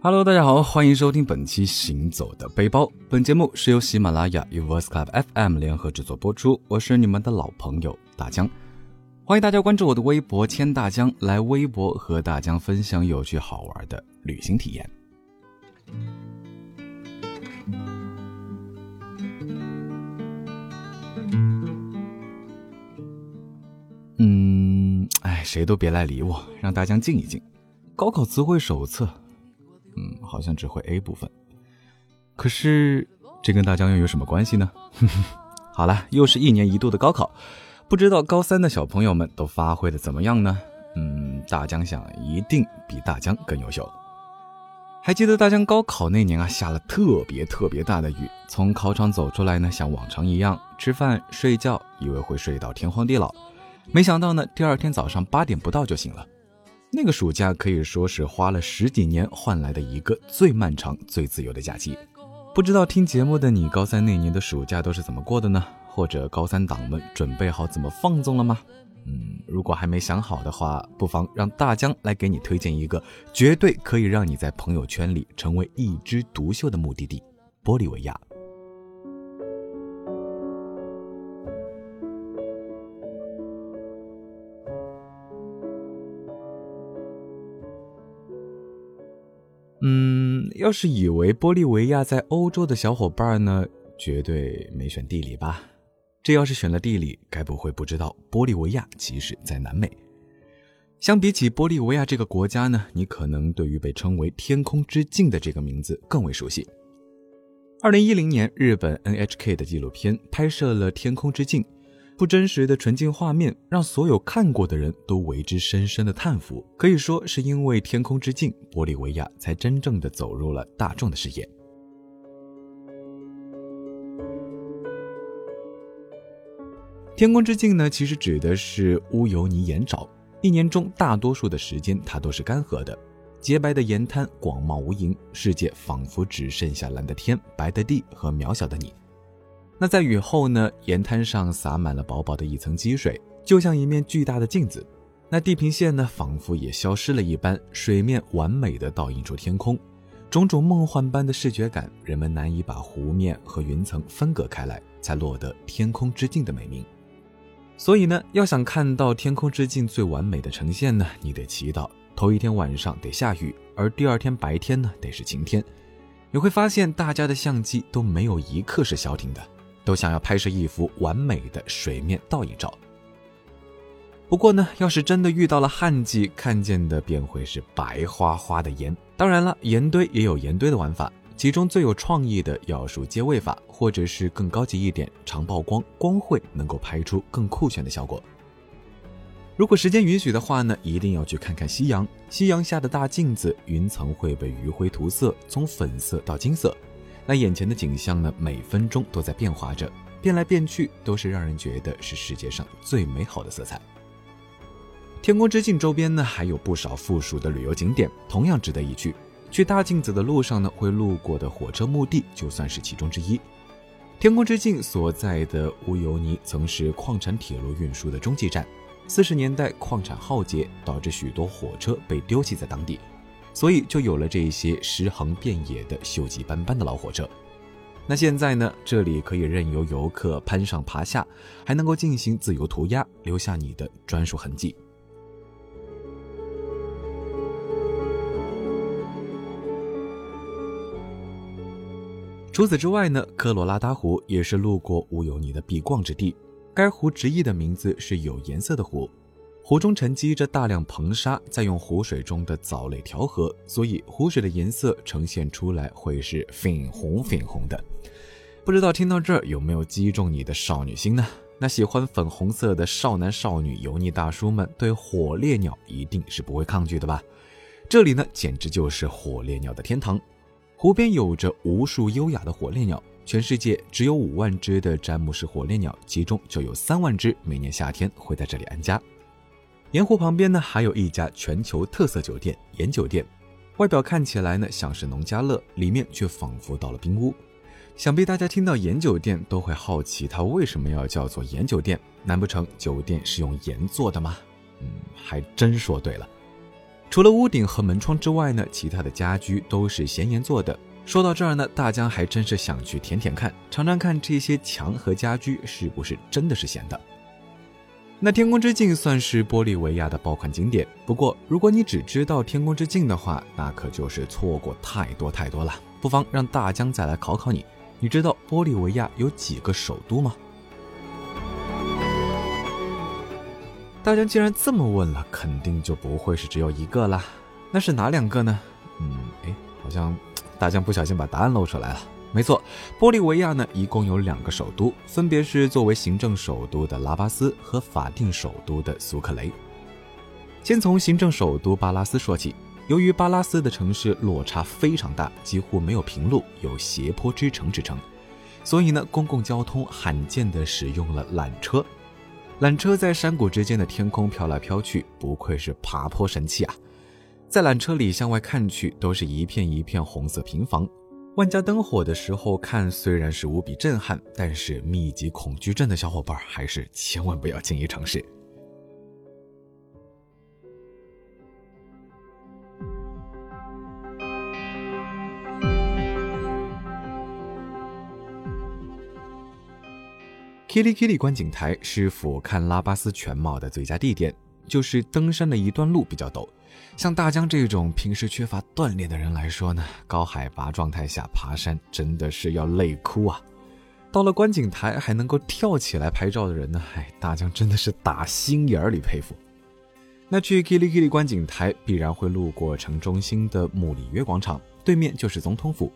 Hello，大家好，欢迎收听本期《行走的背包》。本节目是由喜马拉雅与 Voice Club FM 联合制作播出。我是你们的老朋友大江，欢迎大家关注我的微博“千大江”，来微博和大江分享有趣好玩的旅行体验。谁都别来理我，让大江静一静。高考词汇手册。嗯，好像只会 A 部分，可是这跟大江又有什么关系呢？好了，又是一年一度的高考，不知道高三的小朋友们都发挥的怎么样呢？嗯，大江想一定比大江更优秀。还记得大江高考那年啊，下了特别特别大的雨，从考场走出来呢，像往常一样吃饭睡觉，以为会睡到天荒地老，没想到呢，第二天早上八点不到就醒了。那个暑假可以说是花了十几年换来的一个最漫长、最自由的假期。不知道听节目的你，高三那年的暑假都是怎么过的呢？或者高三党们准备好怎么放纵了吗？嗯，如果还没想好的话，不妨让大江来给你推荐一个绝对可以让你在朋友圈里成为一枝独秀的目的地——玻利维亚。要是以为玻利维亚在欧洲的小伙伴呢，绝对没选地理吧？这要是选了地理，该不会不知道玻利维亚其实在南美。相比起玻利维亚这个国家呢，你可能对于被称为“天空之镜”的这个名字更为熟悉。二零一零年，日本 NHK 的纪录片拍摄了《天空之镜》。不真实的纯净画面，让所有看过的人都为之深深的叹服。可以说，是因为《天空之镜》，玻利维亚才真正的走入了大众的视野。天空之镜呢，其实指的是乌尤尼盐沼。一年中大多数的时间，它都是干涸的，洁白的盐滩广袤无垠，世界仿佛只剩下蓝的天、白的地和渺小的你。那在雨后呢？沿滩上洒满了薄薄的一层积水，就像一面巨大的镜子。那地平线呢，仿佛也消失了一般，水面完美的倒映出天空，种种梦幻般的视觉感，人们难以把湖面和云层分隔开来，才落得“天空之镜”的美名。所以呢，要想看到天空之镜最完美的呈现呢，你得祈祷头一天晚上得下雨，而第二天白天呢得是晴天。你会发现，大家的相机都没有一刻是消停的。都想要拍摄一幅完美的水面倒影照。不过呢，要是真的遇到了旱季，看见的便会是白花花的盐。当然了，盐堆也有盐堆的玩法，其中最有创意的要数接位法，或者是更高级一点，长曝光，光绘能够拍出更酷炫的效果。如果时间允许的话呢，一定要去看看夕阳。夕阳下的大镜子，云层会被余晖涂色，从粉色到金色。那眼前的景象呢，每分钟都在变化着，变来变去，都是让人觉得是世界上最美好的色彩。天空之镜周边呢，还有不少附属的旅游景点，同样值得一去。去大镜子的路上呢，会路过的火车墓地就算是其中之一。天空之镜所在的乌尤尼曾是矿产铁路运输的中继站，四十年代矿产浩劫，导致许多火车被丢弃在当地。所以就有了这些尸横遍野的锈迹斑斑的老火车。那现在呢？这里可以任由游客攀上爬下，还能够进行自由涂鸦，留下你的专属痕迹。除此之外呢，科罗拉达湖也是路过乌尤尼的必逛之地。该湖直译的名字是有颜色的湖。湖中沉积着大量硼砂，再用湖水中的藻类调和，所以湖水的颜色呈现出来会是粉红粉红的。不知道听到这儿有没有击中你的少女心呢？那喜欢粉红色的少男少女、油腻大叔们对火烈鸟一定是不会抗拒的吧？这里呢，简直就是火烈鸟的天堂。湖边有着无数优雅的火烈鸟，全世界只有五万只的詹姆士火烈鸟，其中就有三万只每年夏天会在这里安家。盐湖旁边呢，还有一家全球特色酒店——盐酒店。外表看起来呢像是农家乐，里面却仿佛到了冰屋。想必大家听到盐酒店都会好奇，它为什么要叫做盐酒店？难不成酒店是用盐做的吗？嗯，还真说对了。除了屋顶和门窗之外呢，其他的家居都是咸盐做的。说到这儿呢，大江还真是想去舔舔看，尝尝看这些墙和家居是不是真的是咸的。那天空之镜算是玻利维亚的爆款景点，不过如果你只知道天空之镜的话，那可就是错过太多太多了。不妨让大江再来考考你，你知道玻利维亚有几个首都吗？大江既然这么问了，肯定就不会是只有一个啦。那是哪两个呢？嗯，哎，好像大江不小心把答案露出来了。没错，玻利维亚呢一共有两个首都，分别是作为行政首都的拉巴斯和法定首都的苏克雷。先从行政首都巴拉斯说起，由于巴拉斯的城市落差非常大，几乎没有平路，有斜坡之城之称，所以呢，公共交通罕见的使用了缆车。缆车在山谷之间的天空飘来飘去，不愧是爬坡神器啊！在缆车里向外看去，都是一片一片红色平房。万家灯火的时候看，虽然是无比震撼，但是密集恐惧症的小伙伴还是千万不要轻易尝试。Kili Kili 观景台是俯瞰拉巴斯全貌的最佳地点，就是登山的一段路比较陡。像大江这种平时缺乏锻炼的人来说呢，高海拔状态下爬山真的是要累哭啊！到了观景台还能够跳起来拍照的人呢，哎，大江真的是打心眼里佩服。那去 Kili Kili 观景台必然会路过城中心的穆里约广场，对面就是总统府。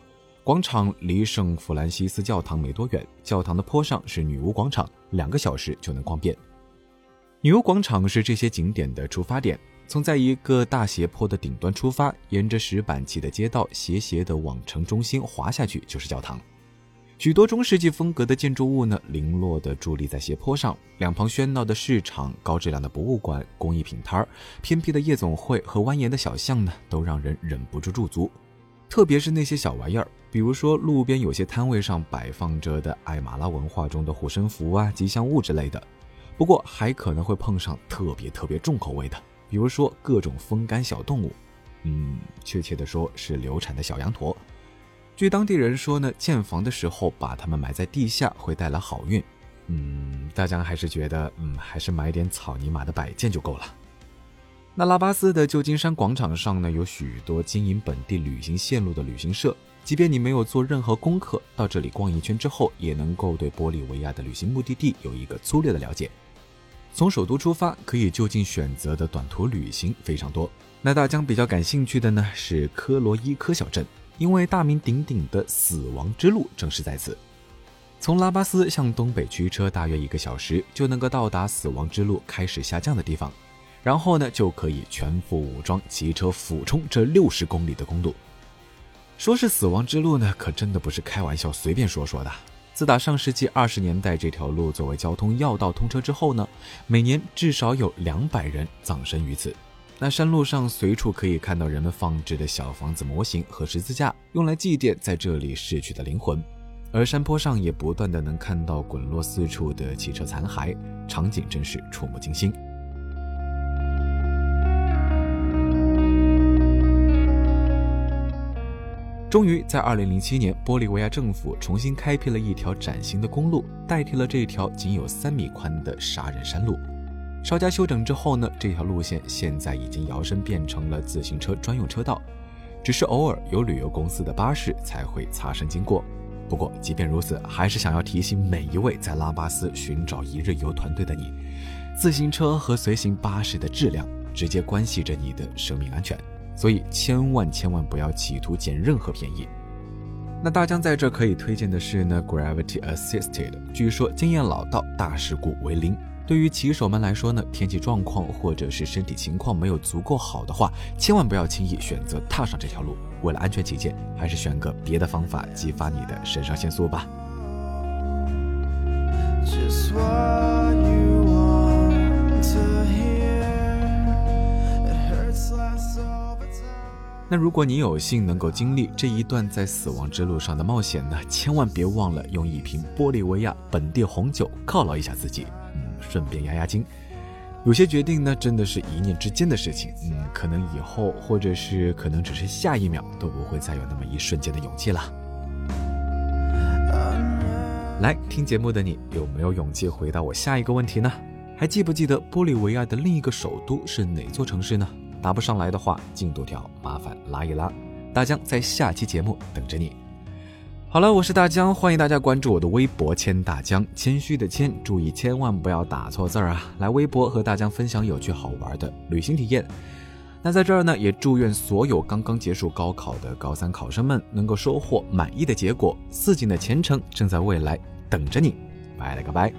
广场离圣弗兰西斯教堂没多远，教堂的坡上是女巫广场，两个小时就能逛遍。女巫广场是这些景点的出发点。从在一个大斜坡的顶端出发，沿着石板砌的街道斜斜的往城中心滑下去，就是教堂。许多中世纪风格的建筑物呢，零落的伫立在斜坡上，两旁喧闹的市场、高质量的博物馆、工艺品摊儿、偏僻的夜总会和蜿蜒的小巷呢，都让人忍不住驻足。特别是那些小玩意儿，比如说路边有些摊位上摆放着的艾马拉文化中的护身符啊、吉祥物之类的。不过还可能会碰上特别特别重口味的。比如说各种风干小动物，嗯，确切的说是流产的小羊驼。据当地人说呢，建房的时候把它们埋在地下会带来好运。嗯，大家还是觉得，嗯，还是买点草泥马的摆件就够了。那拉巴斯的旧金山广场上呢，有许多经营本地旅行线路的旅行社，即便你没有做任何功课，到这里逛一圈之后，也能够对玻利维亚的旅行目的地有一个粗略的了解。从首都出发，可以就近选择的短途旅行非常多。那大江比较感兴趣的呢是科罗伊科小镇，因为大名鼎鼎的死亡之路正是在此。从拉巴斯向东北驱车大约一个小时，就能够到达死亡之路开始下降的地方，然后呢就可以全副武装骑车俯冲这六十公里的公路。说是死亡之路呢，可真的不是开玩笑随便说说的。自打上世纪二十年代这条路作为交通要道通车之后呢，每年至少有两百人葬身于此。那山路上随处可以看到人们放置的小房子模型和十字架，用来祭奠在这里逝去的灵魂。而山坡上也不断的能看到滚落四处的汽车残骸，场景真是触目惊心。终于在2007年，玻利维亚政府重新开辟了一条崭新的公路，代替了这条仅有三米宽的杀人山路。稍加修整之后呢，这条路线现在已经摇身变成了自行车专用车道，只是偶尔有旅游公司的巴士才会擦身经过。不过，即便如此，还是想要提醒每一位在拉巴斯寻找一日游团队的你：自行车和随行巴士的质量直接关系着你的生命安全。所以千万千万不要企图捡任何便宜。那大江在这可以推荐的是呢，Gravity Assisted，据说经验老道，大事故为零。对于骑手们来说呢，天气状况或者是身体情况没有足够好的话，千万不要轻易选择踏上这条路。为了安全起见，还是选个别的方法激发你的肾上腺素吧。那如果你有幸能够经历这一段在死亡之路上的冒险呢，千万别忘了用一瓶玻利维亚本地红酒犒劳一下自己，嗯，顺便压压惊。有些决定呢，真的是一念之间的事情，嗯，可能以后或者是可能只是下一秒都不会再有那么一瞬间的勇气了。来听节目的你有没有勇气回答我下一个问题呢？还记不记得玻利维亚的另一个首都是哪座城市呢？答不上来的话，进度条麻烦拉一拉。大江在下期节目等着你。好了，我是大江，欢迎大家关注我的微博“谦大江”，谦虚的谦，注意千万不要打错字儿啊！来微博和大江分享有趣好玩的旅行体验。那在这儿呢，也祝愿所有刚刚结束高考的高三考生们能够收获满意的结果，似锦的前程正在未来等着你。拜了个拜。